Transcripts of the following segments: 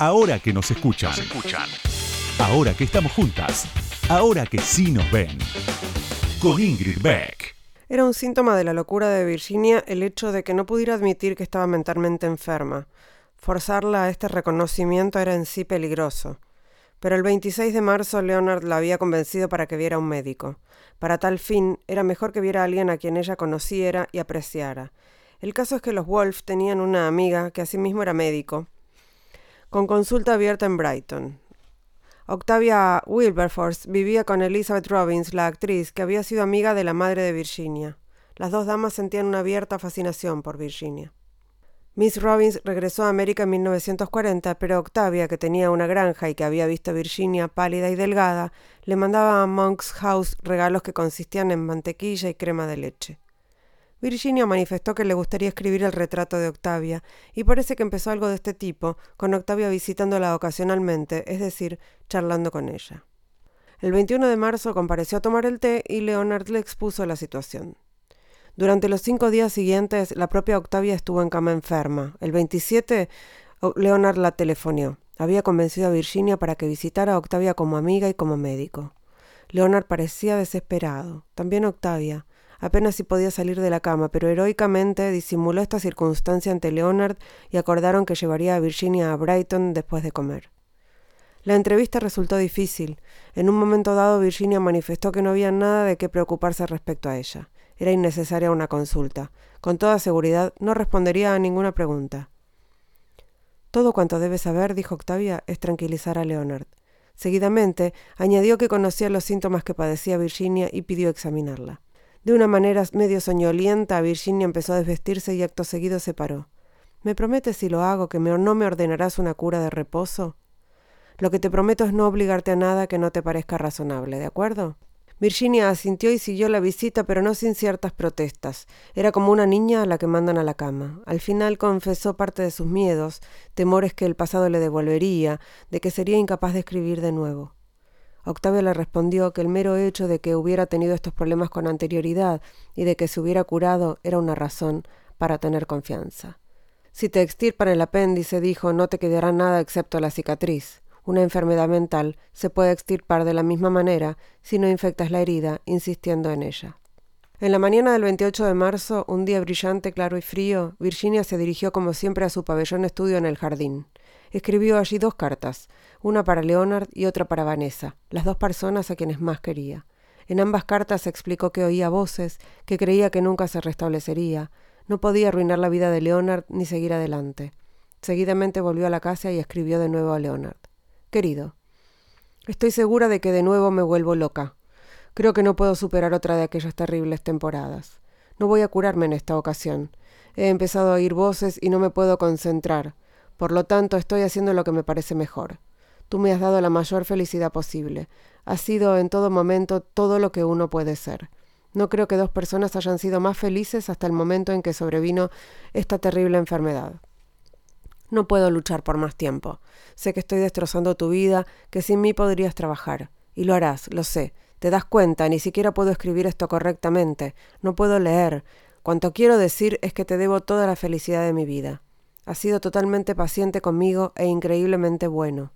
Ahora que nos escuchan. Ahora que estamos juntas. Ahora que sí nos ven. Con Ingrid Beck. Era un síntoma de la locura de Virginia el hecho de que no pudiera admitir que estaba mentalmente enferma. Forzarla a este reconocimiento era en sí peligroso. Pero el 26 de marzo Leonard la había convencido para que viera a un médico. Para tal fin, era mejor que viera a alguien a quien ella conociera y apreciara. El caso es que los Wolf tenían una amiga que asimismo era médico, con consulta abierta en Brighton. Octavia Wilberforce vivía con Elizabeth Robbins, la actriz, que había sido amiga de la madre de Virginia. Las dos damas sentían una abierta fascinación por Virginia. Miss Robbins regresó a América en 1940, pero Octavia, que tenía una granja y que había visto a Virginia pálida y delgada, le mandaba a Monk's House regalos que consistían en mantequilla y crema de leche. Virginia manifestó que le gustaría escribir el retrato de Octavia, y parece que empezó algo de este tipo, con Octavia visitándola ocasionalmente, es decir, charlando con ella. El 21 de marzo compareció a tomar el té y Leonard le expuso la situación. Durante los cinco días siguientes, la propia Octavia estuvo en cama enferma. El 27, Leonard la telefonió. Había convencido a Virginia para que visitara a Octavia como amiga y como médico. Leonard parecía desesperado. También Octavia. Apenas si podía salir de la cama, pero heroicamente disimuló esta circunstancia ante Leonard y acordaron que llevaría a Virginia a Brighton después de comer. La entrevista resultó difícil. En un momento dado Virginia manifestó que no había nada de qué preocuparse respecto a ella. Era innecesaria una consulta. Con toda seguridad no respondería a ninguna pregunta. Todo cuanto debe saber, dijo Octavia, es tranquilizar a Leonard. Seguidamente añadió que conocía los síntomas que padecía Virginia y pidió examinarla. De una manera medio soñolienta, Virginia empezó a desvestirse y acto seguido se paró. ¿Me prometes si lo hago que no me ordenarás una cura de reposo? Lo que te prometo es no obligarte a nada que no te parezca razonable, ¿de acuerdo? Virginia asintió y siguió la visita, pero no sin ciertas protestas. Era como una niña a la que mandan a la cama. Al final confesó parte de sus miedos, temores que el pasado le devolvería, de que sería incapaz de escribir de nuevo. Octavia le respondió que el mero hecho de que hubiera tenido estos problemas con anterioridad y de que se hubiera curado era una razón para tener confianza. Si te extirpan el apéndice, dijo, no te quedará nada excepto la cicatriz. Una enfermedad mental se puede extirpar de la misma manera si no infectas la herida insistiendo en ella. En la mañana del 28 de marzo, un día brillante, claro y frío, Virginia se dirigió como siempre a su pabellón estudio en el jardín. Escribió allí dos cartas, una para Leonard y otra para Vanessa, las dos personas a quienes más quería. En ambas cartas explicó que oía voces, que creía que nunca se restablecería, no podía arruinar la vida de Leonard ni seguir adelante. Seguidamente volvió a la casa y escribió de nuevo a Leonard. Querido, estoy segura de que de nuevo me vuelvo loca. Creo que no puedo superar otra de aquellas terribles temporadas. No voy a curarme en esta ocasión. He empezado a oír voces y no me puedo concentrar. Por lo tanto, estoy haciendo lo que me parece mejor. Tú me has dado la mayor felicidad posible. Has sido en todo momento todo lo que uno puede ser. No creo que dos personas hayan sido más felices hasta el momento en que sobrevino esta terrible enfermedad. No puedo luchar por más tiempo. Sé que estoy destrozando tu vida, que sin mí podrías trabajar. Y lo harás, lo sé. Te das cuenta, ni siquiera puedo escribir esto correctamente. No puedo leer. Cuanto quiero decir es que te debo toda la felicidad de mi vida. Has sido totalmente paciente conmigo e increíblemente bueno.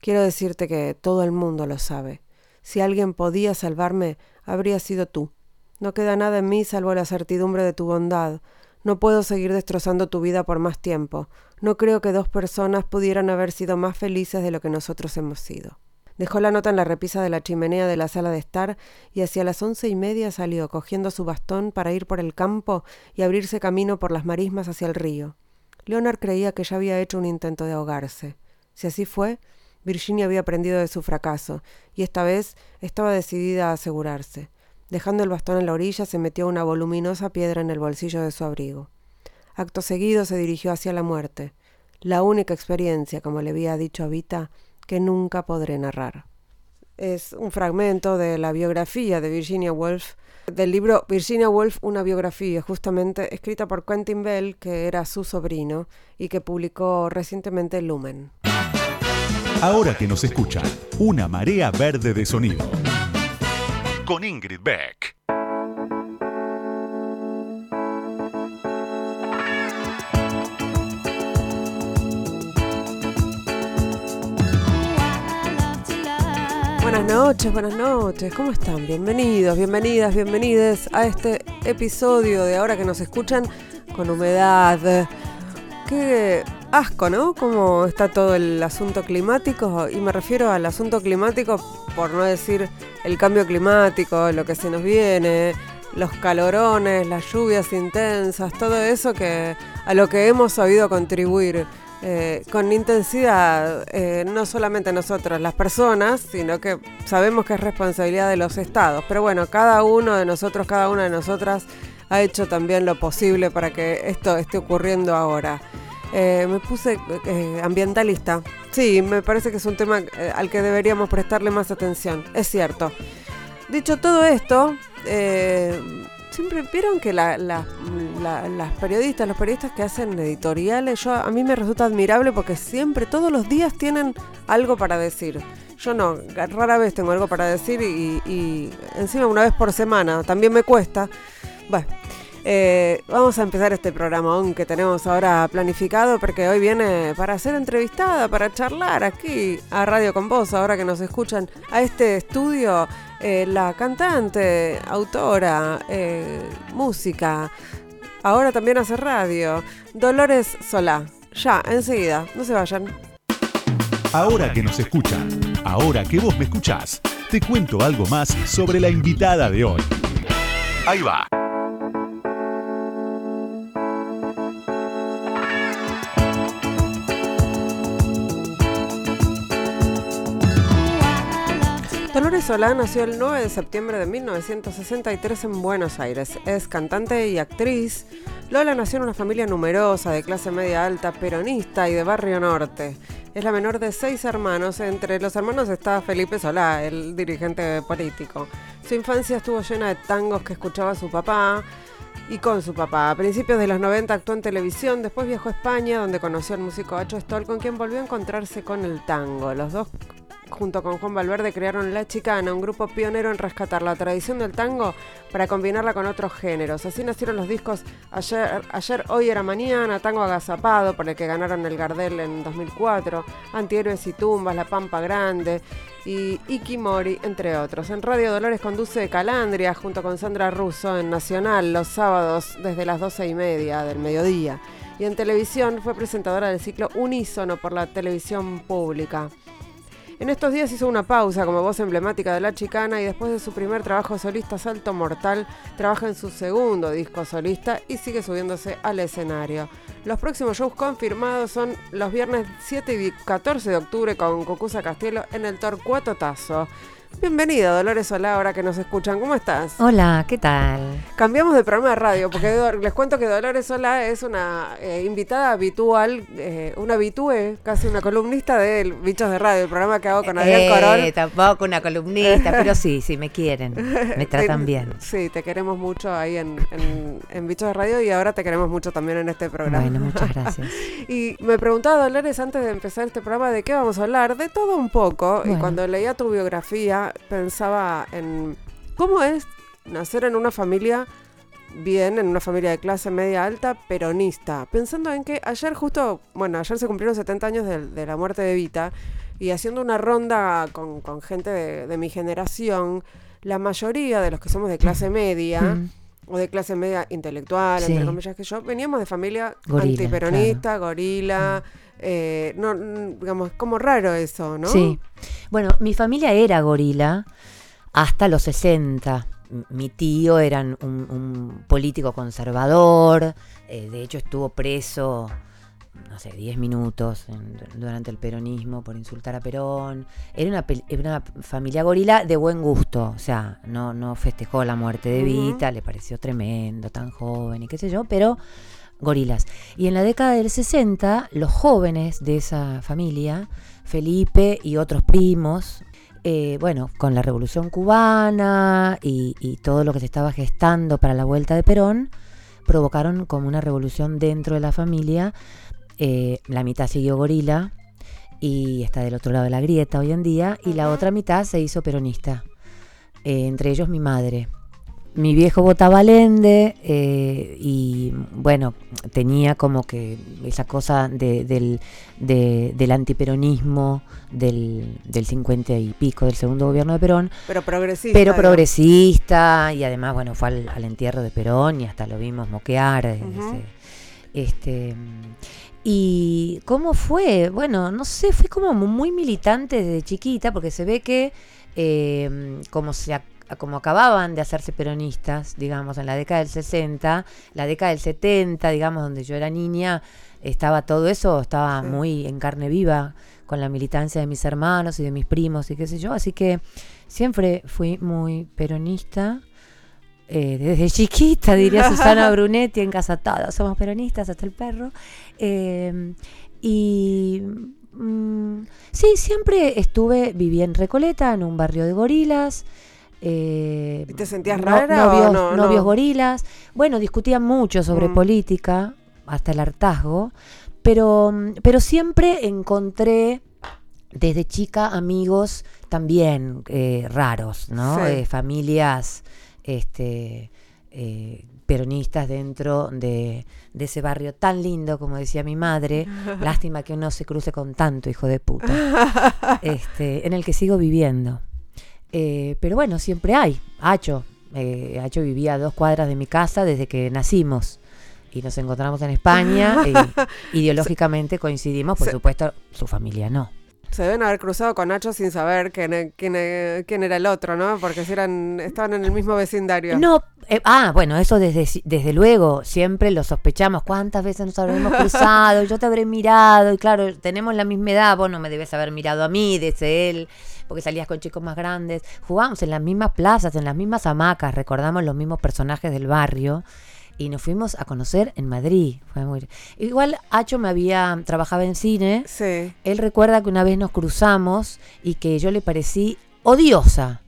Quiero decirte que todo el mundo lo sabe. Si alguien podía salvarme, habría sido tú. No queda nada en mí salvo la certidumbre de tu bondad. No puedo seguir destrozando tu vida por más tiempo. No creo que dos personas pudieran haber sido más felices de lo que nosotros hemos sido. Dejó la nota en la repisa de la chimenea de la sala de estar y hacia las once y media salió cogiendo su bastón para ir por el campo y abrirse camino por las marismas hacia el río. Leonard creía que ya había hecho un intento de ahogarse. Si así fue, Virginia había aprendido de su fracaso, y esta vez estaba decidida a asegurarse. Dejando el bastón en la orilla, se metió una voluminosa piedra en el bolsillo de su abrigo. Acto seguido se dirigió hacia la muerte, la única experiencia, como le había dicho a Vita, que nunca podré narrar. Es un fragmento de la biografía de Virginia Woolf del libro Virginia Woolf, una biografía, justamente escrita por Quentin Bell, que era su sobrino y que publicó recientemente Lumen. Ahora que nos escuchan, una marea verde de sonido. Con Ingrid Beck. Buenas noches, buenas noches, ¿cómo están? Bienvenidos, bienvenidas, bienvenides a este episodio de ahora que nos escuchan con humedad. Qué asco, ¿no? Cómo está todo el asunto climático, y me refiero al asunto climático por no decir el cambio climático, lo que se nos viene, los calorones, las lluvias intensas, todo eso que a lo que hemos sabido contribuir eh, con intensidad, eh, no solamente nosotros, las personas, sino que sabemos que es responsabilidad de los estados. Pero bueno, cada uno de nosotros, cada una de nosotras ha hecho también lo posible para que esto esté ocurriendo ahora. Eh, me puse ambientalista. Sí, me parece que es un tema al que deberíamos prestarle más atención. Es cierto. Dicho todo esto, siempre vieron que las periodistas, los periodistas que hacen editoriales, yo a mí me resulta admirable porque siempre, todos los días tienen algo para decir. Yo no, rara vez tengo algo para decir y, encima una vez por semana, también me cuesta. Bueno, eh, vamos a empezar este programa que tenemos ahora planificado porque hoy viene para ser entrevistada, para charlar aquí a Radio con Vos, ahora que nos escuchan a este estudio eh, la cantante, autora, eh, música, ahora también hace radio, Dolores Solá. Ya, enseguida, no se vayan. Ahora que nos escuchan, ahora que vos me escuchás, te cuento algo más sobre la invitada de hoy. Ahí va. Dolores Solá nació el 9 de septiembre de 1963 en Buenos Aires. Es cantante y actriz. Lola nació en una familia numerosa, de clase media alta, peronista y de barrio norte. Es la menor de seis hermanos. Entre los hermanos está Felipe Solá, el dirigente político. Su infancia estuvo llena de tangos que escuchaba su papá y con su papá. A principios de los 90 actuó en televisión, después viajó a España, donde conoció al músico Acho Stoll, con quien volvió a encontrarse con el tango. Los dos junto con Juan Valverde, crearon La Chicana, un grupo pionero en rescatar la tradición del tango para combinarla con otros géneros. Así nacieron los discos Ayer, Ayer Hoy Era Mañana, Tango Agazapado, por el que ganaron el Gardel en 2004, Antihéroes y Tumbas, La Pampa Grande y Ikimori, entre otros. En Radio Dolores conduce Calandria junto con Sandra Russo en Nacional los sábados desde las 12 y media del mediodía. Y en televisión fue presentadora del ciclo Unísono por la televisión pública. En estos días hizo una pausa como voz emblemática de la chicana y después de su primer trabajo solista Salto Mortal, trabaja en su segundo disco solista y sigue subiéndose al escenario. Los próximos shows confirmados son los viernes 7 y 14 de octubre con Cocusa Castielo en el Torcuato Tazo. Bienvenida, Dolores Solá, ahora que nos escuchan. ¿Cómo estás? Hola, ¿qué tal? Cambiamos de programa de radio, porque les cuento que Dolores Solá es una eh, invitada habitual, eh, una habitúe, casi una columnista de Bichos de Radio, el programa que hago con Adrián eh, Corol. Tampoco una columnista, pero sí, sí, me quieren, me tratan bien. Sí, te queremos mucho ahí en, Bichos de Radio y ahora te queremos mucho también en este programa. Bueno, muchas gracias. y me preguntaba Dolores antes de empezar este programa de qué vamos a hablar, de todo un poco, y cuando leía tu biografía, pensaba en cómo es nacer en una familia bien, en una familia de clase media alta, peronista. Pensando en que ayer justo, bueno, ayer se cumplieron 70 años de, la muerte de Vita y haciendo una ronda con, gente de, mi generación, la mayoría de los que somos de clase media, mm. O de clase media intelectual, entre comillas que yo, veníamos de familia antiperonista, gorila. Mm. Eh, no, digamos, como raro eso, ¿no? Sí. Bueno, mi familia era gorila hasta los 60. Mi tío era un, político conservador, eh, de hecho estuvo preso, no sé, 10 minutos durante el peronismo por insultar a Perón. Era una, una, familia gorila de buen gusto, o sea, no, no festejó la muerte de Vita, le pareció tremendo, tan joven y qué sé yo, pero gorilas. Y en la década del 60, los jóvenes de esa familia, Felipe y otros primos, eh, bueno, con la revolución cubana y, todo lo que se estaba gestando para la vuelta de Perón, provocaron como una revolución dentro de la familia. Eh, la mitad siguió gorila y está del otro lado de la grieta hoy en día, y la otra mitad se hizo peronista, eh, entre ellos mi madre. mi viejo votaba Allende eh, y bueno, tenía como que esa cosa de, del, de- del antiperonismo del, del 50 y pico del segundo gobierno de Perón, Pero progresista. pero progresista y además, bueno, fue al, al entierro de Perón y hasta lo vimos moquear. ese- este, y cómo fue, bueno, no sé, fue como muy militante desde chiquita porque se ve que eh, como se ac- como acababan de hacerse peronistas, digamos, en la década del 60, la década del 70, digamos, donde yo era niña, estaba todo eso, estaba Sí. muy en carne viva con la militancia de mis hermanos y de mis primos y qué sé yo, así que siempre fui muy peronista. Eh, desde chiquita, diría Susana Brunetti en Casa Todos, somos peronistas hasta el perro. Eh, y mm, sí, siempre estuve, viví en Recoleta, en un barrio de gorilas. eh, ¿Y te sentías rara novios, no? No. novios gorilas. Bueno, discutían mucho sobre Mm. política, hasta el hartazgo, pero, mm, pero siempre encontré desde chica amigos también eh, raros, ¿no? Sí. Eh, familias este, eh, peronistas dentro de, de ese barrio tan lindo, como decía mi madre. Lástima que uno se cruce con tanto hijo de puta. este, en el que sigo viviendo. Eh, pero bueno, siempre hay. Hacho. Eh, Hacho vivía a dos cuadras de mi casa desde que nacimos. Y nos encontramos en España. ideológicamente coincidimos, por supuesto, su familia no. Se deben haber cruzado con Nacho sin saber quién, e- quién, e- quién era el otro, ¿no? Porque si eran, estaban en el mismo vecindario. No, eh, ah, bueno, eso desde, desde luego, siempre lo sospechamos. ¿Cuántas veces nos habremos cruzado? Yo te habré mirado, y claro, tenemos la misma edad, vos no me debes haber mirado a mí, desde él, porque salías con chicos más grandes. Jugábamos en las mismas plazas, en las mismas hamacas, recordamos los mismos personajes del barrio. Y nos fuimos a conocer en Madrid. Fue muy... Igual Hacho me había, trabajaba en cine. Sí. Él recuerda que una vez nos cruzamos y que yo le parecí odiosa.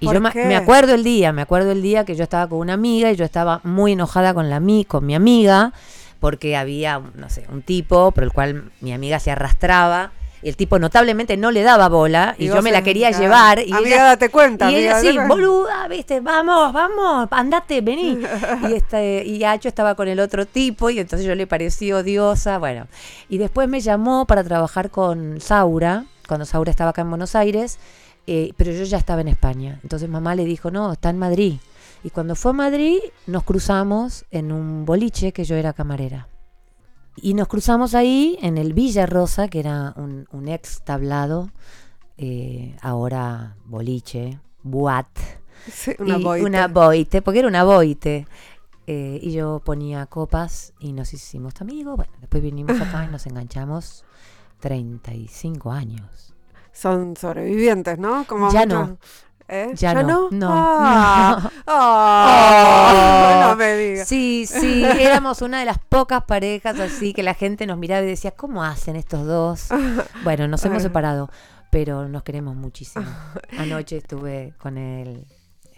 Y ¿Por yo me, qué? me acuerdo el día, me acuerdo el día que yo estaba con una amiga y yo estaba muy enojada con la mi, con mi amiga porque había, no sé, un tipo por el cual mi amiga se arrastraba el tipo notablemente no le daba bola y, Y yo me la quería llevar y Amiga, ella, date cuenta, y amiga, ella sí, boluda, viste, vamos, vamos, andate, vení. y este y Hacho estaba con el otro tipo y entonces yo le parecí odiosa, bueno. Y después me llamó para trabajar con Saura, cuando Saura estaba acá en Buenos Aires, eh, pero yo ya estaba en España. Entonces mamá le dijo, no, está en Madrid. Y cuando fue a Madrid nos cruzamos en un boliche que yo era camarera. Y nos cruzamos ahí en el Villa Rosa, que era un, un ex tablado, eh, ahora boliche, boat. Sí, una y boite. una boite, porque era una boite. Eh, y yo ponía copas y nos hicimos amigos. Bueno, después vinimos acá y nos enganchamos 35 años. Son sobrevivientes, ¿no? Como Ya no. ¿Eh? Ya no, no, Ah, no. ah, Oh. no me digas. Sí, sí, éramos una de las pocas parejas así que la gente nos miraba y decía, ¿cómo hacen estos dos? Bueno, nos hemos separado, pero nos queremos muchísimo. Anoche estuve con él,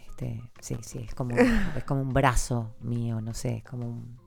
este, sí, sí, es como, es como un brazo mío, no sé, es como un...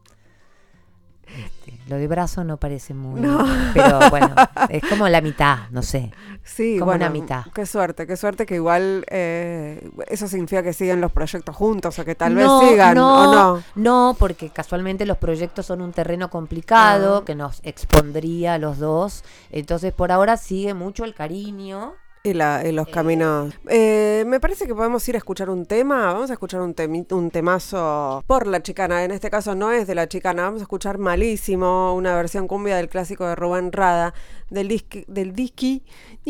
este, lo de brazo no parece muy... No. Pero bueno, es como la mitad, no sé. Sí, como bueno, una mitad. qué suerte, qué suerte que igual eh, eso significa que siguen los proyectos juntos o que tal No, vez sigan no, o no. No, porque casualmente los proyectos son un terreno complicado Ah. que nos expondría a los dos. Entonces, por ahora sigue mucho el cariño. Y, la, y los caminos. Eh, me parece que podemos ir a escuchar un tema. Vamos a escuchar un, temi- un temazo por la chicana. En este caso no es de la chicana. Vamos a escuchar malísimo una versión cumbia del clásico de Rubén Rada. Del disqui. Del disqui.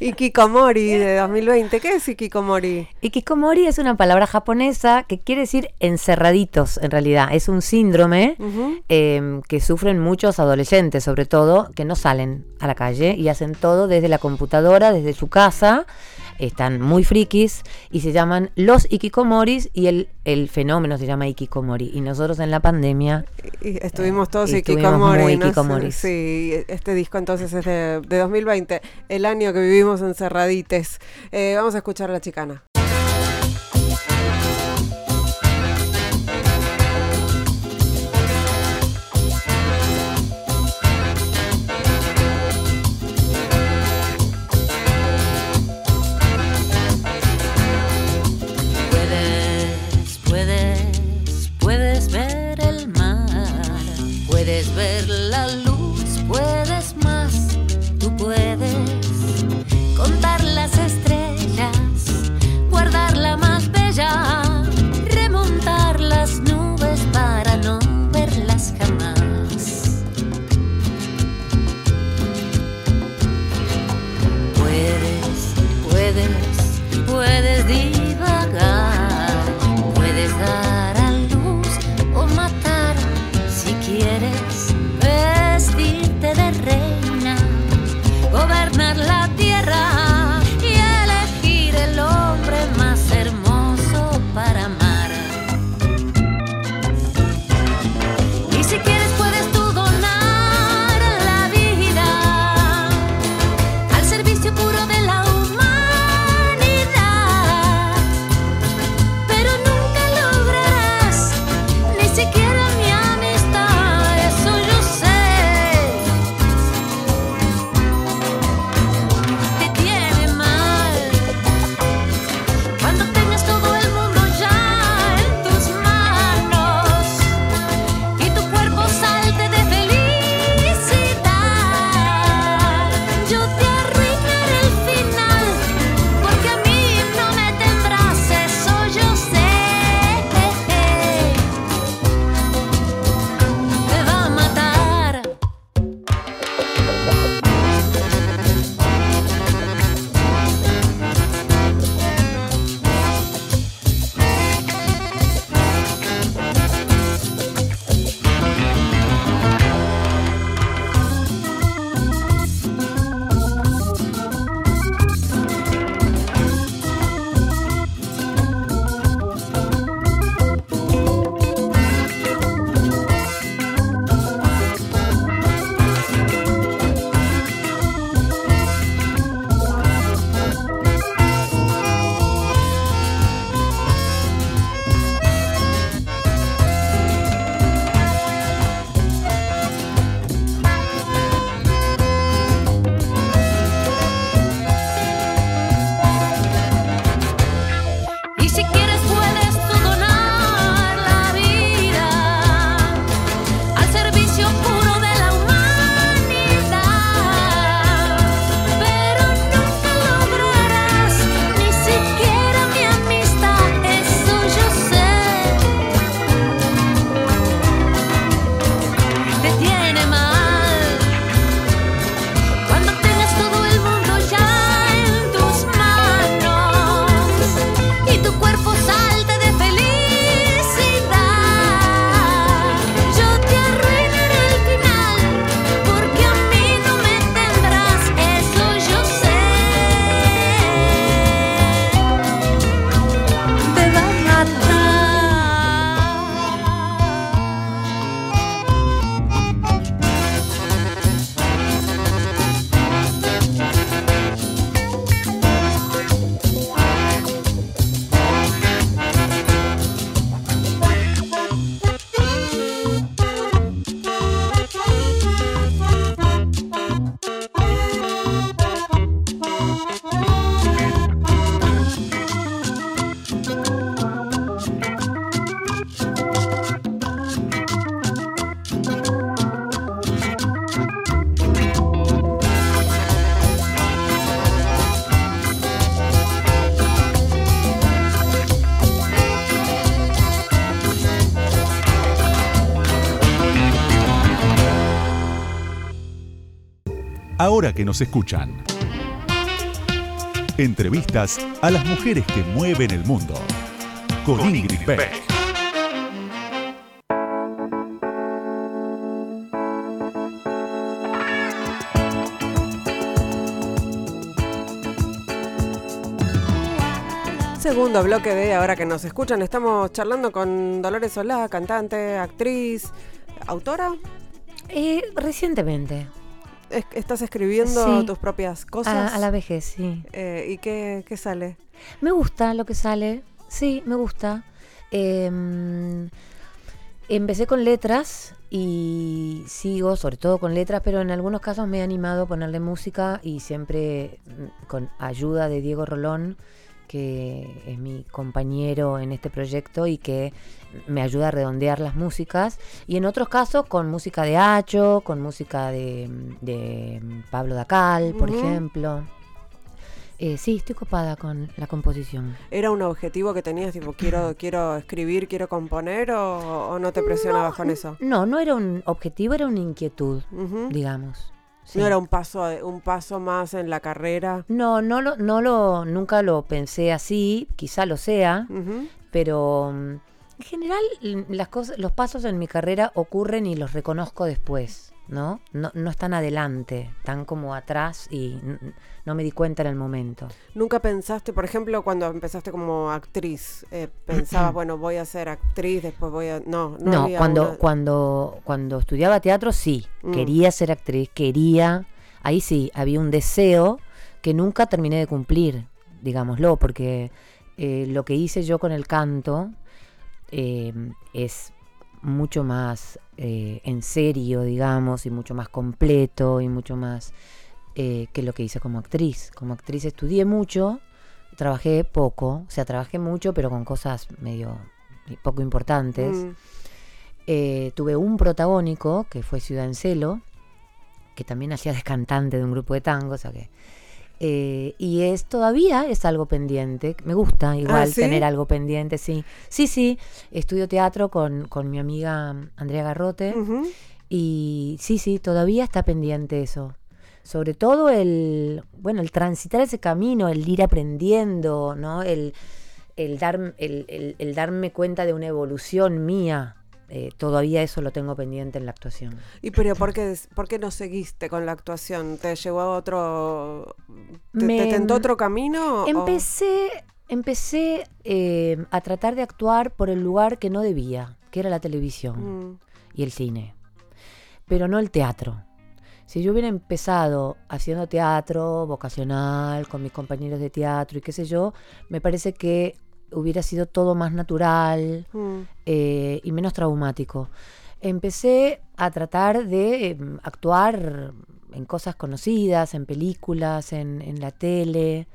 Ikikomori de 2020. ¿Qué es Ikikomori? Ikikomori es una palabra japonesa que quiere decir encerraditos, en realidad. Es un síndrome Ujú. eh, que sufren muchos adolescentes, sobre todo, que no salen a la calle y hacen todo desde la computadora, desde su casa. Están muy frikis y se llaman los ikikomoris y el, el fenómeno se llama ikikomori. Y nosotros en la pandemia Y estuvimos todos Eh, Ikikomori. muy no sé, Ikikomoris. Sí, este disco entonces es de, de 2020, el año que vivimos encerradites. Eh, vamos a escuchar a la chicana. Ahora que nos escuchan. Entrevistas a las mujeres que mueven el mundo. Con, Ingrid Beck. Segundo bloque de Ahora que nos escuchan, estamos charlando con Dolores Solá, cantante, actriz, autora. Eh, recientemente. Es- ¿Estás escribiendo Sí. tus propias cosas? a la vejez, sí. Eh, ¿Y qué, qué sale? Me gusta lo que sale. Sí, me gusta. Em, empecé con letras y sigo, sobre todo con letras, pero en algunos casos me he animado a ponerle música y siempre mm, con ayuda de Diego Rolón, que es mi compañero en este proyecto y que me ayuda a redondear las músicas. Y en otros casos con música de Hacho, con música de, de Pablo Dacal, por ejemplo. Eh, sí, estoy copada con la composición. ¿Era un objetivo que tenías, tipo, quiero, quiero escribir, quiero componer o, o no te presionabas con eso? No, no era un objetivo, era una inquietud, digamos. Sí. No era un paso, un paso más en la carrera. No, no lo, no lo, nunca lo pensé así, quizá lo sea, pero mm, en general las cosas, los pasos en mi carrera ocurren y los reconozco después, ¿no? No, no están adelante, están como atrás y no me di cuenta en el momento. ¿Nunca pensaste, por ejemplo, cuando empezaste como actriz, eh, pensabas, bueno, voy a ser actriz, después voy a... No, no, No, había cuando, una- cuando, cuando estudiaba teatro sí, Mm. quería ser actriz, quería, ahí sí, había un deseo que nunca terminé de cumplir, digámoslo, porque eh, lo que hice yo con el canto eh, es mucho más eh, en serio, digamos, y mucho más completo y mucho más eh, que lo que hice como actriz. Como actriz estudié mucho, trabajé poco, o sea, trabajé mucho, pero con cosas medio poco importantes. Mm. Eh, tuve un protagónico que fue Ciudad en Celo, que también hacía de cantante de un grupo de tango, o sea que. Eh, y es todavía es algo pendiente. Me gusta igual Ah, ¿sí? tener algo pendiente, sí. Sí, sí. Estudio teatro con, con mi amiga Andrea Garrote. Y sí, sí, todavía está pendiente eso. Sobre todo el, bueno, el transitar ese camino, el ir aprendiendo, ¿no? El, el, dar, el, el- el darme cuenta de una evolución mía. Eh, todavía eso lo tengo pendiente en la actuación. ¿Y pero por qué, por qué no seguiste con la actuación? ¿Te llevó a otro... ¿Te, tentó otro camino? o- Empecé, empecé eh, a tratar de actuar por el lugar que no debía, que era la televisión. Mm. y el cine, pero no el teatro. Si yo hubiera empezado haciendo teatro vocacional con mis compañeros de teatro y qué sé yo, me parece que hubiera sido todo más natural Mm. eh, y menos traumático. Empecé a tratar de eh, actuar en cosas conocidas, en películas, en, en la tele.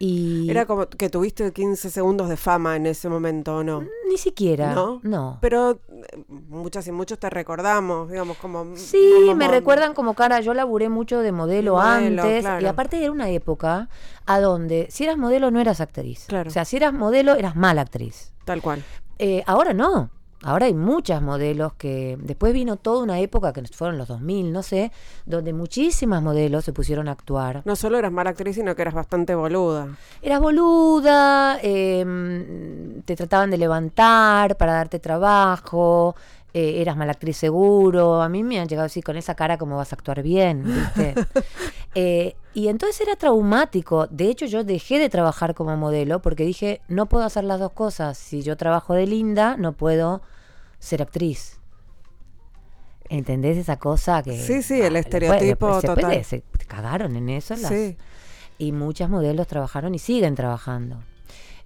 Y Era como que tuviste 15 segundos de fama en ese momento, ¿o no? ni siquiera. ¿No? no. Pero eh, muchas y muchos te recordamos, digamos, como... Sí, como- me recuerdan como cara, yo laburé mucho de modelo, Modelo, antes claro. y aparte era una época a donde si eras modelo no eras actriz. Claro. O sea, si eras modelo eras mala actriz. Tal cual. Eh, ahora no. Ahora hay muchas modelos que después vino toda una época que fueron los 2000, no sé, donde muchísimas modelos se pusieron a actuar. No solo eras mala actriz, sino que eras bastante boluda. Eras boluda, em, te trataban de levantar para darte trabajo, eh, eras mala actriz seguro. A mí me han llegado así con esa cara como vas a actuar bien, ¿viste? Eh, y entonces era traumático. De hecho, yo dejé de trabajar como modelo porque dije, no puedo hacer las dos cosas. Si yo trabajo de linda, no puedo ser actriz. ¿Entendés esa cosa que... Sí, sí, el después- estereotipo después- después total. se cagaron en eso las, Sí. y muchas modelos trabajaron y siguen trabajando.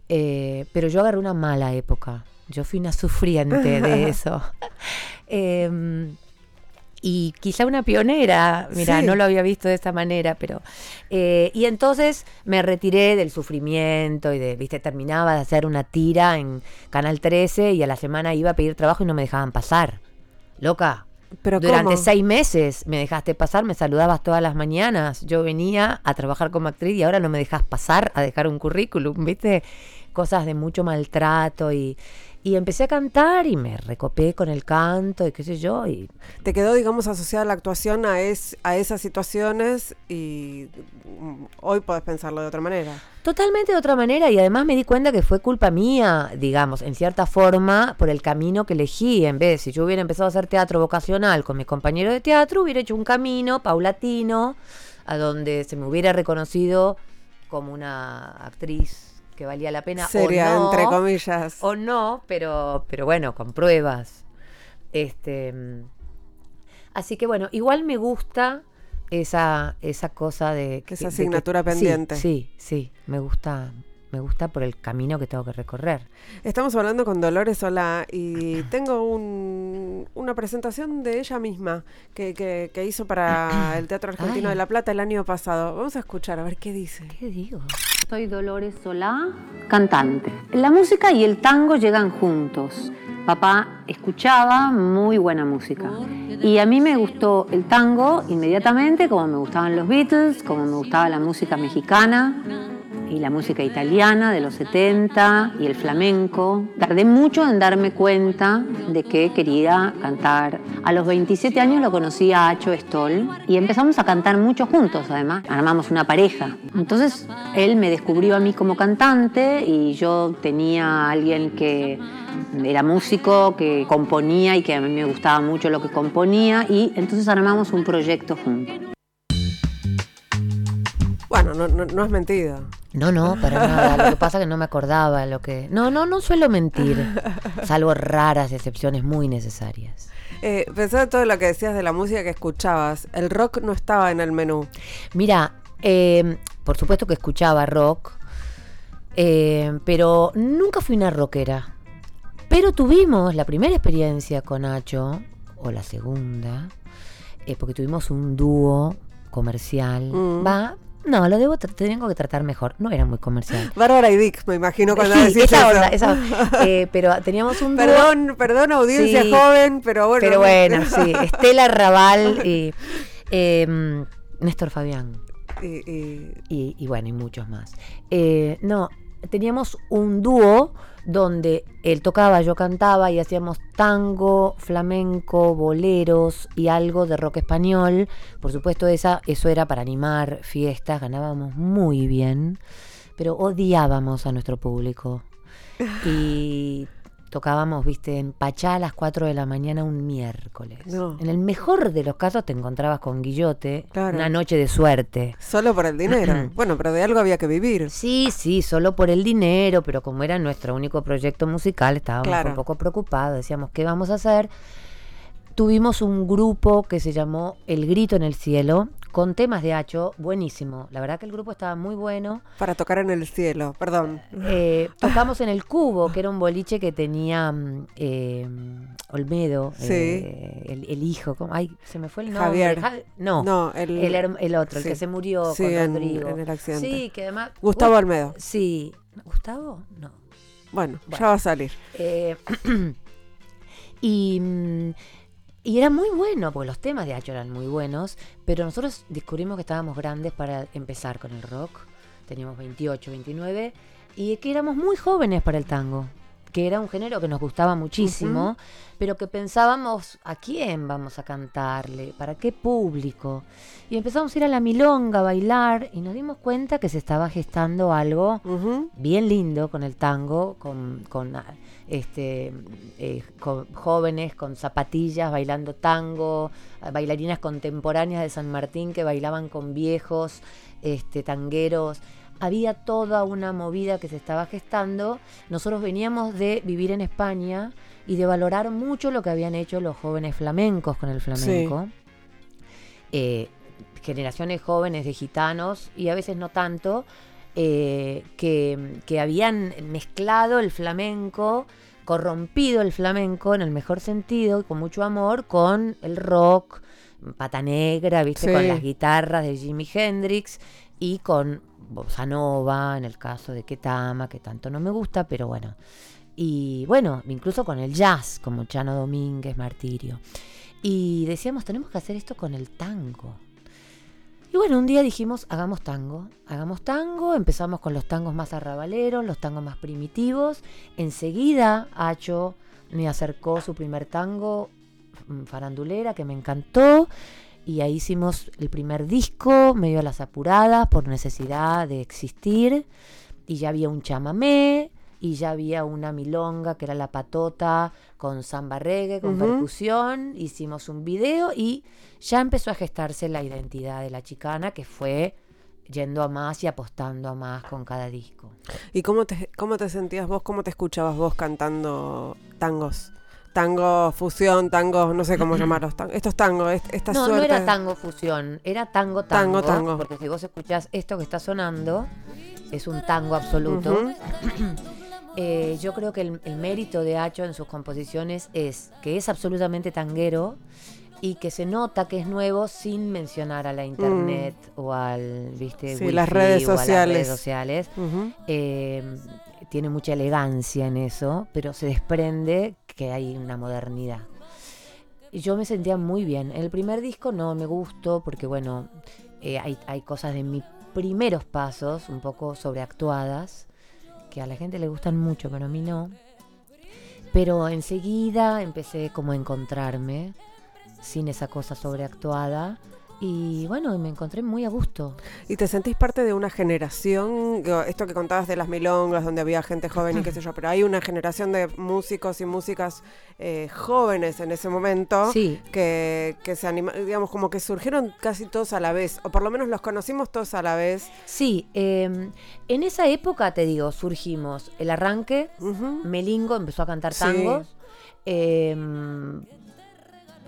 Eh, pero yo agarré una mala época. Yo fui una sufriente de eso. Em, y quizá una pionera, mira, Sí. no lo había visto de esta manera, pero... eh, y entonces me retiré del sufrimiento y de, viste, terminaba de hacer una tira en Canal 13 y a la semana iba a pedir trabajo y no me dejaban pasar. Loca, Pero durante ¿cómo? seis meses me dejaste pasar, me saludabas todas las mañanas. Yo venía a trabajar como actriz y ahora no me dejas pasar a dejar un currículum, ¿viste? Cosas de mucho maltrato y, Y empecé a cantar y me recopé con el canto y qué sé yo. Y ¿Te quedó, digamos, asociada la actuación a, es, a esas situaciones y mm, hoy podés pensarlo de otra manera? Totalmente de otra manera y además me di cuenta que fue culpa mía, digamos, en cierta forma, por el camino que elegí. En vez, si yo hubiera empezado a hacer teatro vocacional con mis compañeros de teatro, hubiera hecho un camino paulatino a donde se me hubiera reconocido como una actriz que valía la pena Seria, o no, entre comillas. o no, pero, pero bueno, con pruebas. Este, así que bueno, igual me gusta esa, esa cosa de Esa de asignatura pendiente. Sí, sí, me gusta, me gusta por el camino que tengo que recorrer. Estamos hablando con Dolores Solá y tengo un- una presentación de ella misma que, que- que hizo para el Teatro Argentino Ay. de La Plata el año pasado. Vamos a escuchar a ver qué dice. ¿Qué digo? Soy Dolores Solá, cantante. La música y el tango llegan juntos. Papá escuchaba muy buena música. Y a mí me gustó el tango inmediatamente, como me gustaban los Beatles, como me gustaba la música mexicana y la música italiana de los 70 y el flamenco. Tardé mucho en darme cuenta de que quería cantar. A los 27 años lo conocí a Acho Stoll y empezamos a cantar mucho juntos, además. Armamos una pareja. Entonces él me descubrió a mí como cantante y yo tenía a alguien que era músico, que componía y que a mí me gustaba mucho lo que componía y entonces armamos un proyecto juntos. Bueno, no, no, no es mentido. No, no, para nada. Lo que pasa es que no me acordaba lo que. No, no, no suelo mentir. Salvo raras excepciones muy necesarias. Eh, pensando en todo lo que decías de la música que escuchabas, el rock no estaba en el menú. Mira, eh, por supuesto que escuchaba rock, eh, pero nunca fui una rockera. Pero tuvimos la primera experiencia con Nacho, o la segunda, eh, porque tuvimos un dúo comercial. Mm. Va, no, lo debo tra- tengo que tratar mejor. No era muy comercial. Bárbara y Dick, me imagino cuando Sí, decís esa eso. onda, esa onda. Eh, pero teníamos un dúo. Perdón, perdón audiencia Sí. joven, pero bueno. Pero bueno, sí. Estela Raval y eh, Néstor Fabián. Y- y- y, y bueno, y muchos más. Eh, no, teníamos un dúo donde él tocaba, yo cantaba y hacíamos tango, flamenco, boleros y algo de rock español. Por supuesto, esa, eso era para animar fiestas, ganábamos muy bien, pero odiábamos a nuestro público. Y tocábamos, viste, en Pachá a las 4 de la mañana un miércoles. No. En el mejor de los casos te encontrabas con Guillote, Claro. una noche de suerte. Solo por el dinero. bueno, pero de algo había que vivir. Sí, sí, solo por el dinero, pero como era nuestro único proyecto musical, estábamos Claro. un poco preocupados, decíamos, ¿qué vamos a hacer? Tuvimos un grupo que se llamó El Grito en el Cielo, con temas de Hacho, buenísimo. La verdad que el grupo estaba muy bueno. Para tocar en el cielo, perdón. Eh, tocamos en el Cubo, que era un boliche que tenía mm, eh, Olmedo, Sí. eh, el, el hijo, ¿cómo? ay, se me fue el nombre. Javier. Javi- no, No, el, el, otro, el que se murió Sí, con Rodrigo. en el accidente. Sí, que además... Gustavo Gu- Almedo. Sí. ¿Gustavo? No. Bueno, Bueno. ya va a salir. Y, mm, y era muy bueno, porque los temas de Hacho eran muy buenos, pero nosotros descubrimos que estábamos grandes para empezar con el rock. Teníamos 28, 29, y que éramos muy jóvenes para el tango, que era un género que nos gustaba muchísimo, pero que pensábamos, ¿a quién vamos a cantarle? ¿Para qué público? Y empezamos a ir a la milonga, a bailar, y nos dimos cuenta que se estaba gestando algo bien lindo con el tango, con, con, este, eh, con jóvenes con zapatillas bailando tango, ah, bailarinas contemporáneas de San Martín que bailaban con viejos este, tangueros. Había toda una movida que se estaba gestando. Nosotros veníamos de vivir en España y de valorar mucho lo que habían hecho los jóvenes flamencos con el flamenco. Eh, generaciones jóvenes de gitanos y a veces no tanto, eh, que, que habían mezclado el flamenco, corrompido el flamenco en el mejor sentido y con mucho amor con el rock, pata negra, viste, Sí. con las guitarras de Jimi Hendrix y con bossa nova, en el caso de Ketama, que tanto no me gusta, pero bueno. Y bueno, incluso con el jazz, como Chano Domínguez, Martirio. Y decíamos, tenemos que hacer esto con el tango. Y bueno, un día dijimos, hagamos tango, hagamos tango, empezamos con los tangos más arrabaleros, los tangos más primitivos. Enseguida Acho me acercó su primer tango, mm, farandulera, que me encantó. Y ahí hicimos el primer disco, medio a las apuradas, por necesidad de existir. Y ya había un chamamé, y ya había una milonga que era la patota con samba reggae, con percusión, hicimos un video y ya empezó a gestarse la identidad de la chicana que fue yendo a más y apostando a más con cada disco. ¿Y cómo te, cómo te sentías vos, cómo te escuchabas vos cantando tangos? Tango, fusión, tango, no sé cómo llamarlos. estos tangos, esta no, suerte. No, era tango fusión, era tango, tango tango. Porque si vos escuchás esto que está sonando, es un tango absoluto. Eh, yo creo que el, mérito de Hacho en sus composiciones es que es absolutamente tanguero y que se nota que es nuevo sin mencionar a la internet mm. o al, viste, las redes sociales. sociales. Eh, tiene mucha elegancia en eso, pero se desprende que hay una modernidad. Yo me sentía muy bien. el primer disco no me gustó porque, bueno, eh, hay, hay cosas de mis primeros pasos un poco sobreactuadas que a la gente le gustan mucho, pero a mí no. Pero enseguida empecé como a encontrarme sin esa cosa sobreactuada y bueno, me encontré muy a gusto. ¿Y te sentís parte de una generación? Esto que contabas de las milongas, donde había gente joven y qué sé yo, pero hay una generación de músicos y músicas eh, jóvenes en ese momento que, que se animaron, digamos, como que surgieron casi todos a la vez, o por lo menos los conocimos todos a la vez. Sí, em, en esa época, te digo, surgimos el arranque, Melingo empezó a cantar tangos. Em,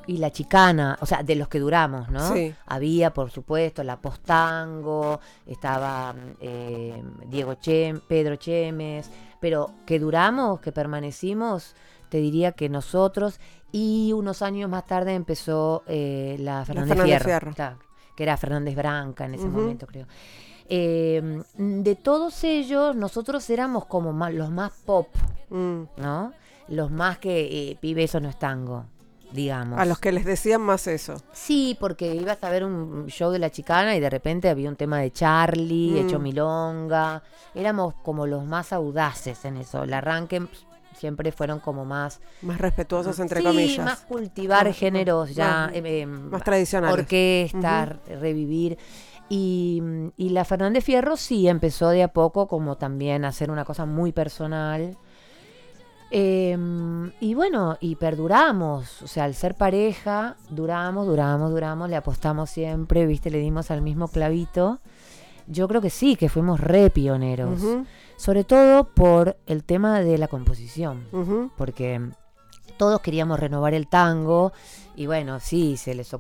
y la chicana, o sea, de los que duramos, ¿no? Sí. Había, por supuesto, la postango, estaba eh, Diego Chem, Pedro Chemes, pero que duramos, que permanecimos, te diría que nosotros, y unos años más tarde empezó eh, la Fernández, Fierro, que era Fernández Branca en ese momento, creo. Eh, de todos ellos, nosotros éramos como los más pop, mm. ¿no? Los más que, pibe, eso no es tango digamos. A los que les decían más eso. Sí, porque ibas a ver un show de la chicana y de repente había un tema de Charlie, mm. hecho milonga. Éramos como los más audaces en eso. El arranque siempre fueron como más... Más respetuosos, entre comillas. más cultivar géneros ya... Más, eh, em, tradicionales. Orquestar, revivir. Y, y, la Fernández Fierro sí empezó de a poco como también a hacer una cosa muy personal Em, y bueno, y perduramos, o sea, al ser pareja, duramos, duramos, duramos, le apostamos siempre, viste, le dimos al mismo clavito. Yo creo que sí, que fuimos re pioneros, sobre todo por el tema de la composición, porque todos queríamos renovar el tango y bueno, sí, se les,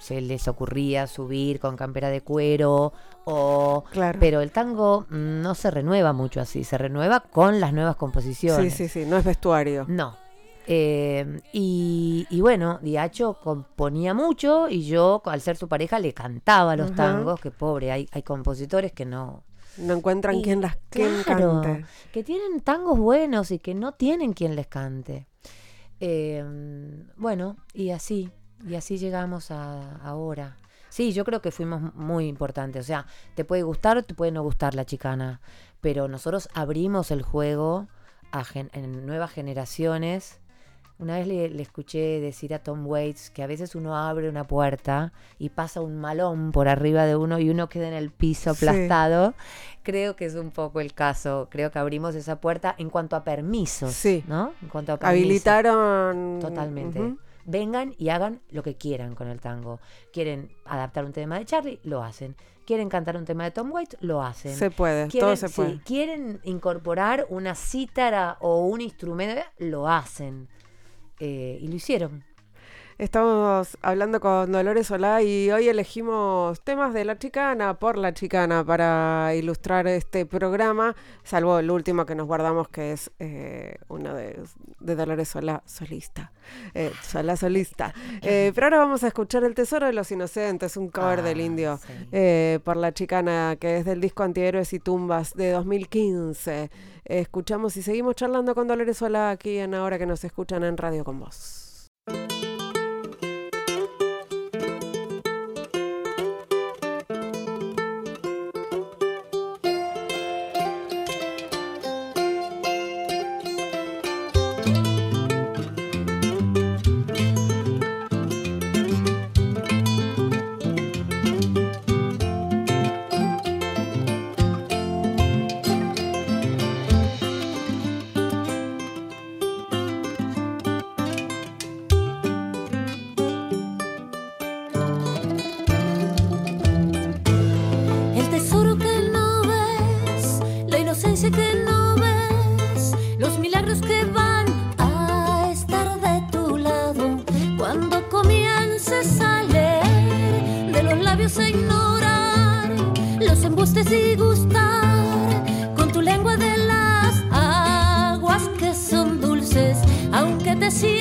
se les ocurría subir con campera de cuero o pero el tango no se renueva mucho así, se renueva con las nuevas composiciones. Sí, sí, sí, no es vestuario. No. Eh, y, bueno, Diacho componía mucho y yo, al ser su pareja, le cantaba los tangos, que pobre, hay, hay compositores que no, no encuentran quien las cante. Que tienen tangos buenos y que no tienen quien les cante. Em, bueno, y así, y así llegamos a ahora. Sí, yo creo que fuimos muy importantes. O sea, te puede gustar o te puede no gustar la chicana, pero nosotros abrimos el juego a en nuevas generaciones. Una vez le, escuché decir a Tom Waits que a veces uno abre una puerta y pasa un malón por arriba de uno y uno queda en el piso aplastado. Creo que es un poco el caso. Creo que abrimos esa puerta en cuanto a permisos. Sí. ¿No? En cuanto a permisos. Habilitaron. Totalmente vengan y hagan lo que quieran con el tango. Quieren adaptar un tema de Charlie, lo hacen. Quieren cantar un tema de Tom Waits, lo hacen. Se puede, todo se puede. quieren incorporar una cítara o un instrumento, lo hacen. Eh, y lo hicieron. Estamos hablando con Dolores Solá y hoy elegimos temas de la chicana por la chicana para ilustrar este programa, salvo el último que nos guardamos que es eh, uno de, Dolores Solá solista. Eh, Solá solista. Eh, pero ahora vamos a escuchar El Tesoro de los Inocentes, un cover del ah, indio eh, por la chicana que es del disco Antihéroes y Tumbas de 2015. escuchamos y seguimos charlando con Dolores Solá aquí en Ahora que nos escuchan en Radio con Vos.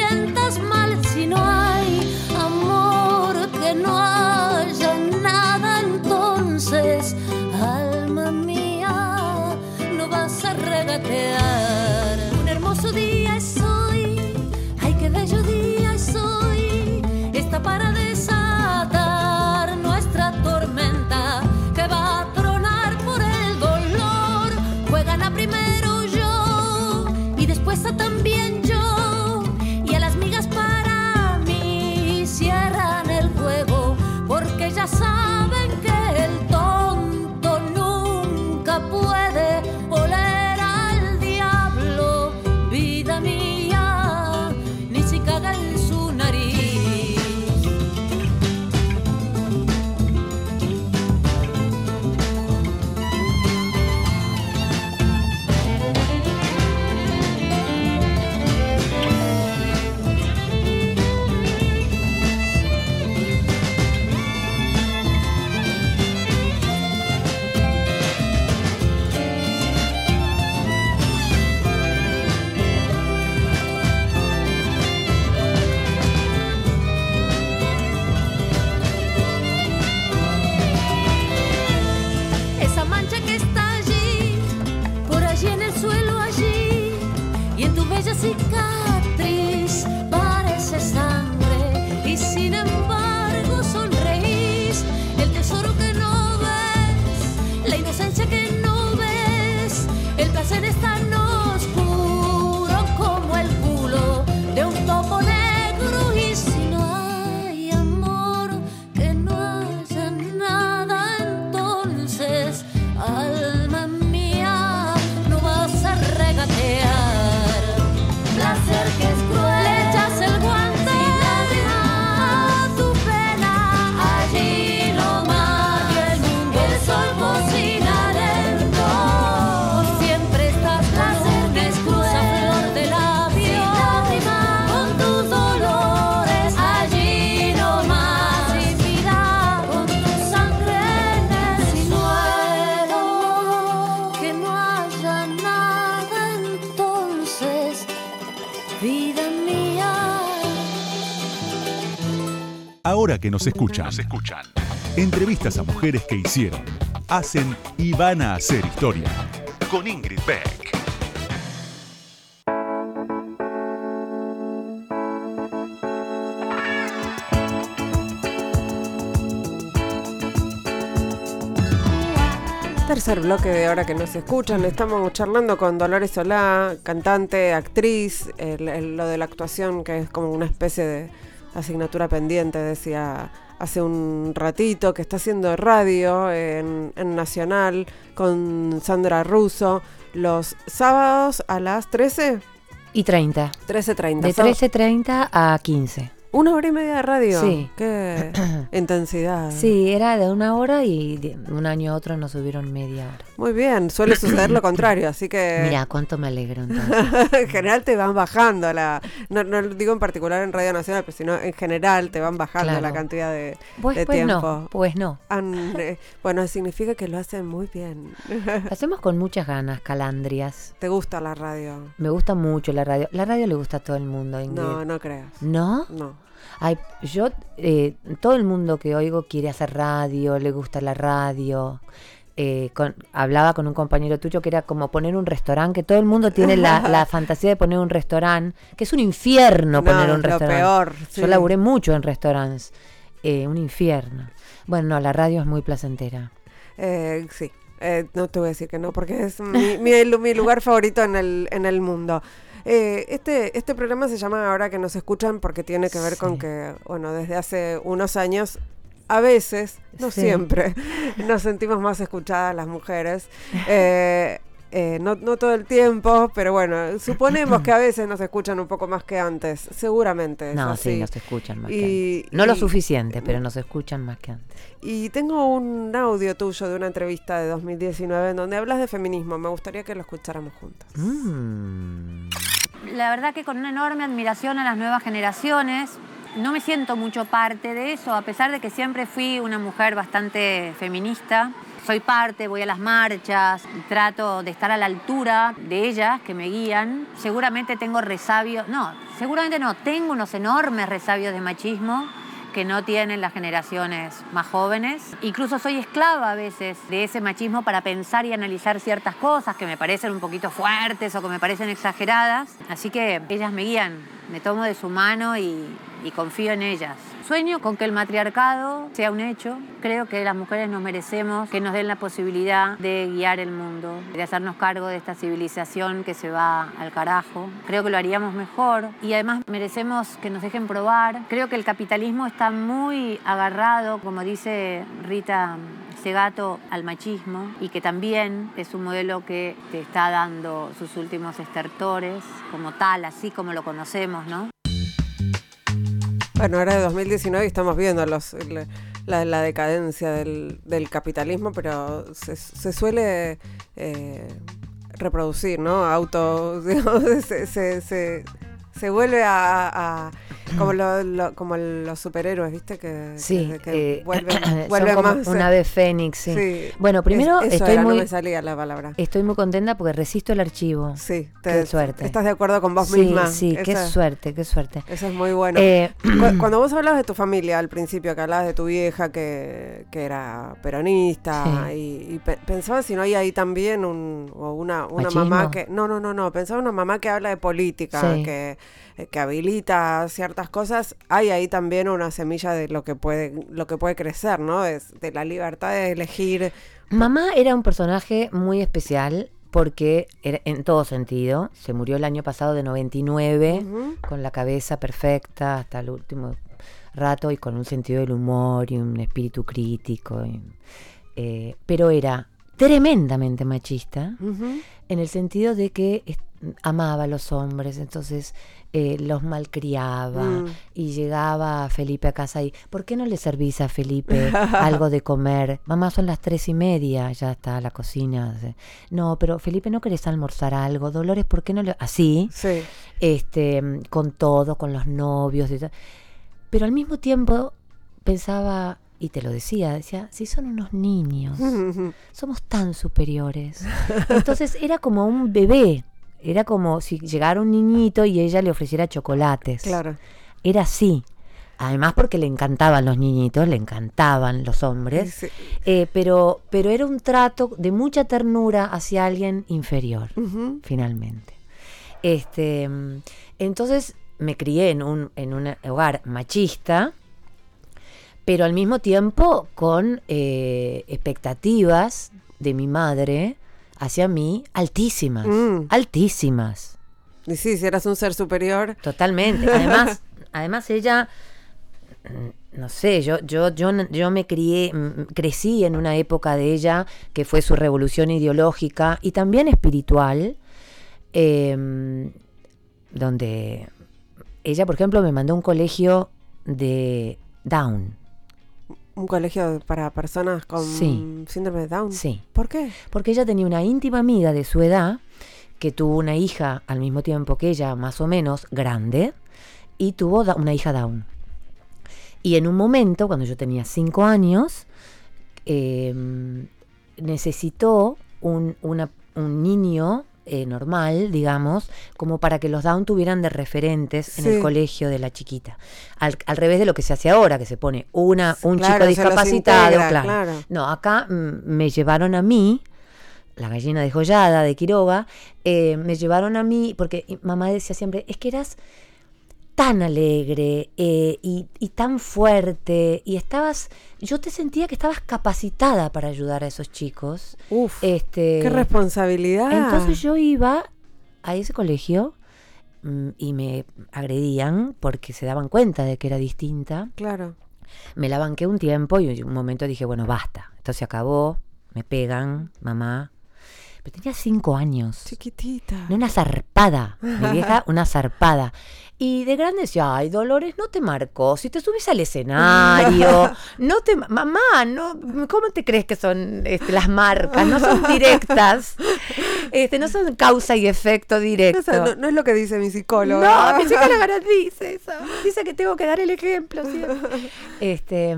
Sientas mal si no hay amor, que no haya nada entonces, alma mía, no vas a regatear. Porque Ahora que nos escuchan, nos escuchan. Entrevistas a mujeres que hicieron, hacen y van a hacer historia. Con Ingrid Beck. Tercer bloque de ahora que nos escuchan, estamos charlando con Dolores Solá, cantante, actriz, el- el- lo de la actuación que es como una especie de asignatura pendiente, decía hace un ratito, que está haciendo radio en, en Nacional con Sandra Russo los sábados a las 13, Y 30. 13.30. De Sábado- 13.30 a 15. Una hora y media de radio. Sí. Qué intensidad. Sí, era de una hora y de un año a otro nos subieron media hora. Muy bien, suele suceder lo contrario, así que... Mira, cuánto me alegro entonces. en general te van bajando la no, no lo digo en particular en Radio Nacional, pero sino en general te van bajando Claro. la cantidad de, Pues, de pues tiempo. no, pues no. Han, eh, bueno, significa que lo hacen muy bien. Lo hacemos con muchas ganas, calandrias. ¿Te gusta la radio? Me gusta mucho la radio. La radio le gusta a todo el mundo, Ingrid. No, no creas. ¿No? No. Ay, yo, eh, todo el mundo que oigo quiere hacer radio, le gusta la radio. Eh, con- hablaba con un compañero tuyo que era como poner un restaurante, que todo el mundo tiene la, la fantasía de poner un restaurante, que es un infierno No, poner un lo restaurante. peor, sí. Yo laburé mucho en restaurantes, eh, un infierno. Bueno, no, la radio es muy placentera. Eh, sí. Eh, no te voy a decir que no, porque es mi, mi mi lugar favorito en el, en el mundo. Eh, este, este programa se llama Ahora que nos escuchan porque tiene que ver con que, bueno, desde hace unos años, a veces, no Sí. siempre, nos sentimos más escuchadas las mujeres. Eh, eh, no, no todo el tiempo, pero bueno, suponemos que a veces nos escuchan un poco más que antes, seguramente. No, sí, nos escuchan más Y- que antes. No lo suficiente, pero nos escuchan más que antes. Y tengo un audio tuyo de una entrevista de 2019 en donde hablas de feminismo. Me gustaría que lo escucháramos juntos. Mm. La verdad que con una enorme admiración a las nuevas generaciones, no me siento mucho parte de eso, a pesar de que siempre fui una mujer bastante feminista. Soy parte, voy a las marchas, trato de estar a la altura de ellas que me guían. Seguramente tengo resabios, no, seguramente no, tengo unos enormes resabios de machismo que no tienen las generaciones más jóvenes. Incluso soy esclava a veces de ese machismo para pensar y analizar ciertas cosas que me parecen un poquito fuertes o que me parecen exageradas. Así que ellas me guían, me tomo de su mano y, y confío en ellas. Sueño con que el matriarcado sea un hecho. Creo que las mujeres nos merecemos que nos den la posibilidad de guiar el mundo, de hacernos cargo de esta civilización que se va al carajo. Creo que lo haríamos mejor y además merecemos que nos dejen probar. Creo que el capitalismo está muy agarrado, como dice Rita Segato, al machismo y que también es un modelo que te está dando sus últimos estertores como tal, así como lo conocemos, ¿no? Bueno, ahora de 2019 y estamos viendo los, la, decadencia del, del, capitalismo, pero se, se suele eh, reproducir, ¿no? Auto, digamos, se, se, se, se vuelve a, a como, lo, lo, como los superhéroes, ¿viste? Que, sí, que, que eh, vuelven, vuelven son como más. una ave fénix, sí. Sí. Bueno, primero Es- estoy era, muy no me salía la palabra. estoy muy contenta porque resisto el archivo. Sí, Qué suerte. ¿Estás de acuerdo con vos sí, misma? sí, qué suerte, qué suerte. Eso es muy bueno. Eh, Cu- Cuando vos hablabas de tu familia al principio, que hablabas de tu vieja que, que era peronista, Sí. y, y pe- pensaba si no hay ahí también un, o una, una ¿Machismo? mamá que... No, no, no, no, pensaba una mamá que habla de política, que, eh, que habilita ciertas cosas. Hay ahí también una semilla de lo que puede, lo que puede crecer, ¿no? Es de la libertad de elegir. Mamá era un personaje muy especial porque era, en todo sentido, se murió el año pasado de 99 Ujú. con la cabeza perfecta hasta el último rato y con un sentido del humor y un espíritu crítico. y, eh, pero era tremendamente machista en el sentido de que amaba a los hombres, entonces eh, los malcriaba Mm. y llegaba Felipe a casa y ¿por qué no le servís a Felipe algo de comer? Mamá, son las tres y media, ya está la cocina. No, pero Felipe, ¿no querés almorzar algo? Dolores, ¿por qué no le...? Así, Sí. este, con todo, con los novios. y. Pero al mismo tiempo pensaba, y te lo decía, decía, si son unos niños somos tan superiores. Entonces era como un bebé. Era como si llegara un niñito y ella le ofreciera chocolates. claro. Era así. Además porque le encantaban los niñitos, le encantaban los hombres. Sí. Eh, pero, pero era un trato de mucha ternura hacia alguien inferior, finalmente. Este, entonces me crié en un, en un hogar machista, pero al mismo tiempo con eh, expectativas de mi madre hacia mí altísimas, Mm. altísimas, Y sí, si eras un ser superior. totalmente. Además, además ella, mm, no sé, yo, yo, yo, yo me crié, mm, crecí en una época de ella que fue su revolución ideológica y también espiritual, em, donde ella, por ejemplo, me mandó a un colegio de Down. Un colegio para personas con Sí. síndrome de Down. Sí. ¿Por qué? Porque ella tenía una íntima amiga de su edad que tuvo una hija al mismo tiempo que ella, más o menos grande, y tuvo una hija Down. Y en un momento, cuando yo tenía cinco años, eh, necesitó un, una- un niño eh, normal, digamos, como para que los Down tuvieran de referentes en el colegio de la chiquita. Al, al revés de lo que se hace ahora, que se pone una, un Claro, chico discapacitado, integra, claro. claro. No, acá mm, me llevaron a mí, la gallina degollada de Quiroga, eh, me llevaron a mí, porque mamá decía siempre, es que eras tan alegre eh, y, y tan fuerte y estabas, yo te sentía que estabas capacitada para ayudar a esos chicos. Uf, Este, qué responsabilidad. entonces yo iba a ese colegio mm, y me agredían porque se daban cuenta de que era distinta. Claro. Me la banqué un tiempo y un momento dije, bueno, basta, esto se acabó, me pegan, mamá. Pero tenía cinco años. Chiquitita. No, una zarpada. Mi vieja, una zarpada. Y de grande decía, ay, Dolores, no te marcó. Si te subes al escenario, no te... ma- Mamá, no, ¿cómo te crees que son este, las marcas? No son directas. Este, no son causa y efecto directo. O sea, no, no es lo que dice mi psicóloga. No, mi psicóloga no dice eso. Dice que tengo que dar el ejemplo. ¿sí? Este,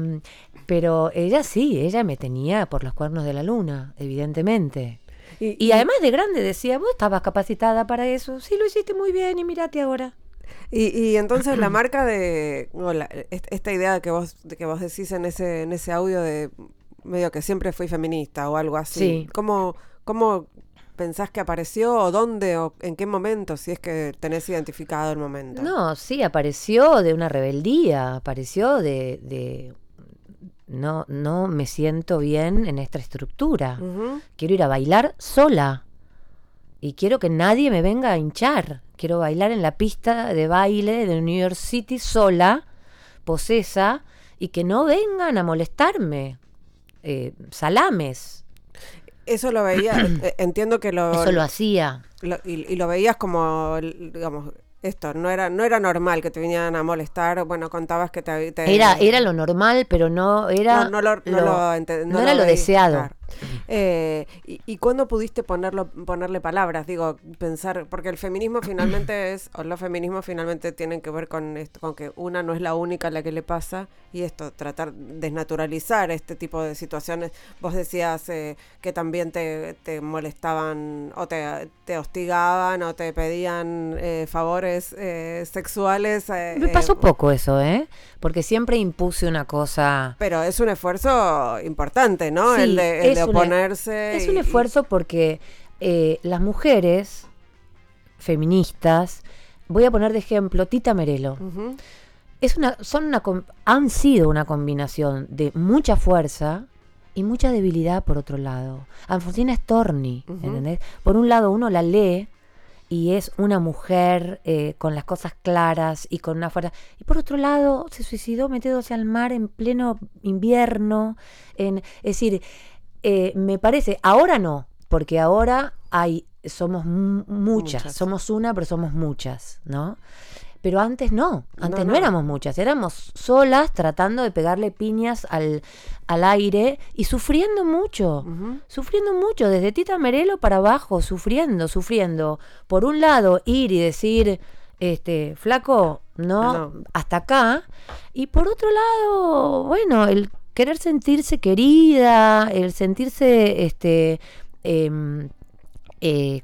pero ella sí, ella me tenía por los cuernos de la luna, evidentemente. Y- Y además de grande decía, vos estabas capacitada para eso. Sí, lo hiciste muy bien y mirate ahora. Y, y entonces la marca de la- esta idea que vos de que vos decís en ese en ese audio de medio que siempre fui feminista o algo así. Sí. ¿Cómo cómo pensás que apareció o dónde o en qué momento si es que tenés identificado el momento? No, sí, apareció de una rebeldía, apareció de, de no, no me siento bien en esta estructura. Quiero ir a bailar sola. Y quiero que nadie me venga a hinchar. Quiero bailar en la pista de baile de New York City sola, posesa, y que no vengan a molestarme. Eh, salames. Eso lo veía, eh, entiendo que lo, Eso lo hacía. lo- y, y lo veías como digamos esto, no era no era normal que te vinieran a molestar, bueno, contabas que te, te- Era, era lo normal, pero no era no, no lo, no lo no era lo deseado. claro. Eh, y, ¿Y cuándo pudiste ponerlo, ponerle palabras? Digo, pensar, porque el feminismo finalmente es, o los feminismos finalmente tienen que ver con esto, con que una no es la única a la que le pasa, y esto, tratar de desnaturalizar este tipo de situaciones. Vos decías eh, que también te, te molestaban, o te, te hostigaban, o te pedían eh, favores eh, sexuales. eh, Me eh, pasó poco eso, ¿eh? Porque siempre impuse una cosa. Pero es un esfuerzo importante, ¿no? Sí, el de, el de oponerse. Es un y- esfuerzo porque eh, las mujeres feministas, voy a poner de ejemplo Tita Merelo. Es una, son una, han sido una combinación de mucha fuerza y mucha debilidad por otro lado. Alfonsina Storni, Ujú. ¿entendés? Por un lado uno la lee y es una mujer eh, con las cosas claras y con una fuerza. Y por otro lado se suicidó metiéndose al mar en pleno invierno. En, es decir, eh, me parece, ahora no, porque ahora hay, somos mu- muchas, Muchas. somos una, pero somos muchas, ¿no? Pero antes no, antes no, no. éramos muchas, éramos solas tratando de pegarle piñas al, al aire y sufriendo mucho, sufriendo mucho, desde Tita Merelo para abajo, sufriendo, sufriendo. Por un lado, ir y decir, este, flaco, no, No. hasta acá. Y por otro lado, bueno, el querer sentirse querida, el sentirse, este, em, eh,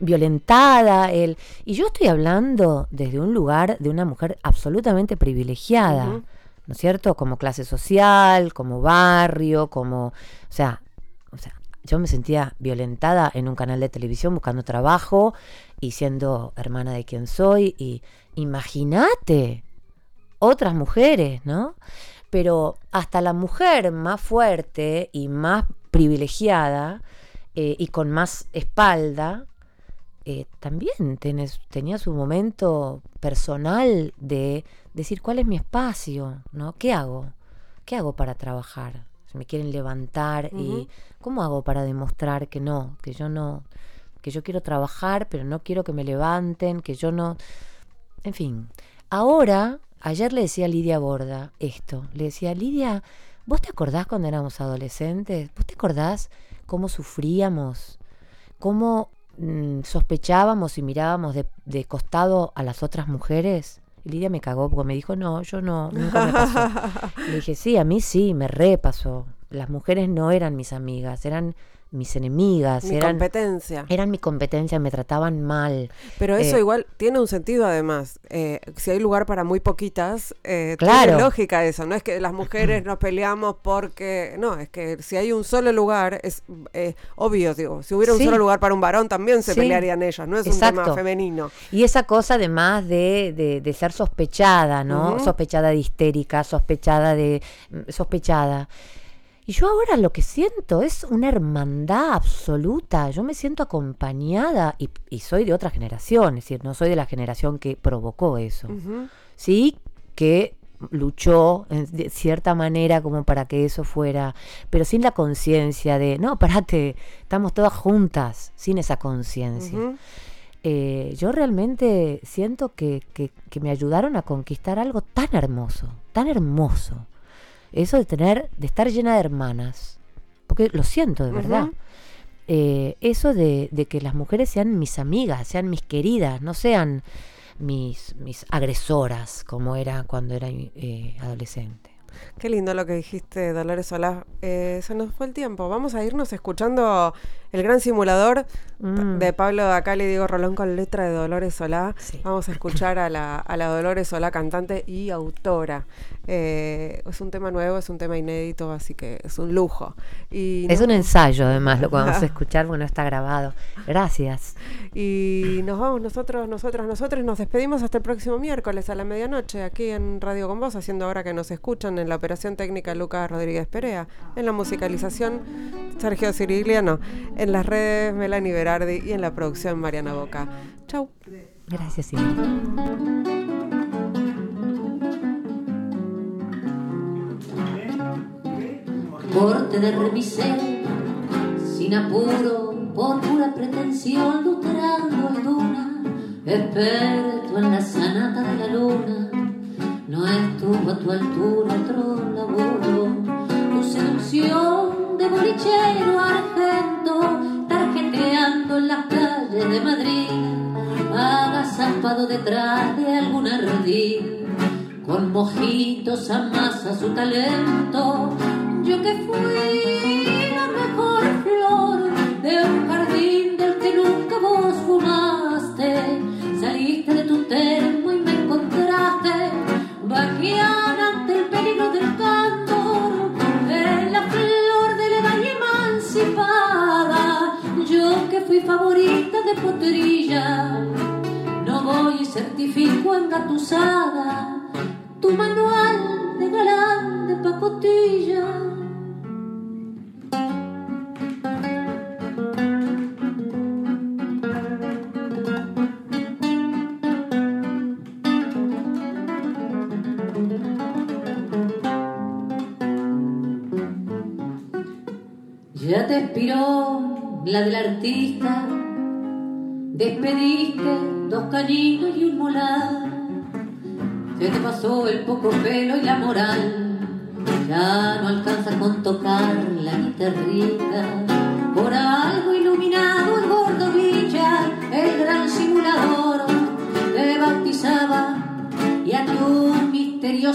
violentada, el, y yo estoy hablando desde un lugar de una mujer absolutamente privilegiada. ¿no es cierto? Como clase social, como barrio, como, o sea, o sea, yo me sentía violentada en un canal de televisión buscando trabajo y siendo hermana de quien soy y imagínate otras mujeres, ¿no? Pero hasta la mujer más fuerte y más privilegiada eh, y con más espalda, eh, también tenés- tenía su momento personal de decir cuál es mi espacio, ¿no? ¿Qué hago? ¿Qué hago para trabajar? Si me quieren levantar y. ¿cómo hago para demostrar que no, que yo no, que yo quiero trabajar, pero no quiero que me levanten, que yo no, en fin. Ahora, ayer le decía a Lidia Borda esto, le decía, Lidia, ¿vos te acordás cuando éramos adolescentes? ¿Vos te acordás cómo sufríamos? ¿Cómo mm, sospechábamos y mirábamos de, de costado a las otras mujeres? Y Lidia me cagó porque me dijo, no, yo no, nunca me pasó. Le dije, sí, a mí sí, me repasó. Las mujeres no eran mis amigas, eran mis enemigas, Mi eran, competencia. eran mi competencia, me trataban mal. Pero eso eh, igual tiene un sentido además. Eh, si hay lugar para muy poquitas, eh, Claro. tiene lógica eso. No es que las mujeres nos peleamos porque... No, es que si hay un solo lugar, es eh, obvio, digo. Si hubiera un Sí. solo lugar para un varón, también se Sí. pelearían ellos. No es un tema femenino. Y esa cosa además de, de, de ser sospechada, ¿no? Sospechada de histérica, sospechada de... mm, sospechada. Y yo ahora lo que siento es una hermandad absoluta. Yo me siento acompañada y, y soy de otra generación, es decir, no soy de la generación que provocó eso. Sí, que luchó en- de cierta manera como para que eso fuera, pero sin la conciencia de, no, parate, estamos todas juntas, sin esa conciencia. Eh, yo realmente siento que, que- que me ayudaron a conquistar algo tan hermoso, tan hermoso. Eso de tener, de estar llena de hermanas, porque lo siento de verdad. Eh, eso de, de que las mujeres sean mis amigas, sean mis queridas, no sean mis, mis agresoras como era cuando era eh, adolescente. Qué lindo lo que dijiste, Dolores Solá. Eh, se nos fue el tiempo. Vamos a irnos escuchando el gran simulador Mm. de Pablo Dacal y Diego Rolón con letra de Dolores Solá. Sí. Vamos a escuchar a la, a la Dolores Solá, cantante y autora. Eh, es un tema nuevo, es un tema inédito, así que es un lujo. Y Es un ensayo, además, lo que vamos a escuchar porque no está grabado. Gracias. Y nos vamos nosotros, nosotras, nosotros nos despedimos hasta el próximo miércoles a la medianoche aquí en Radio Con Vos, haciendo ahora que nos escuchan en la operación técnica Lucas Rodríguez Perea, en la musicalización Sergio Cirigliano, en las redes Melanie Berardi y en la producción Mariana Boca. Chau. Gracias, Silvia. corte de remisero, sin apuro, por pura pretensión, lustrando el duna, experto en la sanata de la luna, no estuvo a tu altura otro laburo, tu seducción de bolichero argento, tarjeteando en las calles de Madrid, agazapado detrás de alguna ardid con mojitos amasa su talento. Yo que fui la mejor flor de un jardín del que nunca vos fumaste, saliste de tu encontraste vaqueada ante el peligro del candor, en la flor de la edad emancipada. Yo que fui favorita de potrilla no voy y certifico engatusada tu manual la del artista, despediste dos cañitos y un molar. Se te pasó el poco pelo y la moral, ya no alcanza con tocar la guitarrita. Por algo iluminado el gordo Villa, el gran simulador, te bautizaba y a tu misterio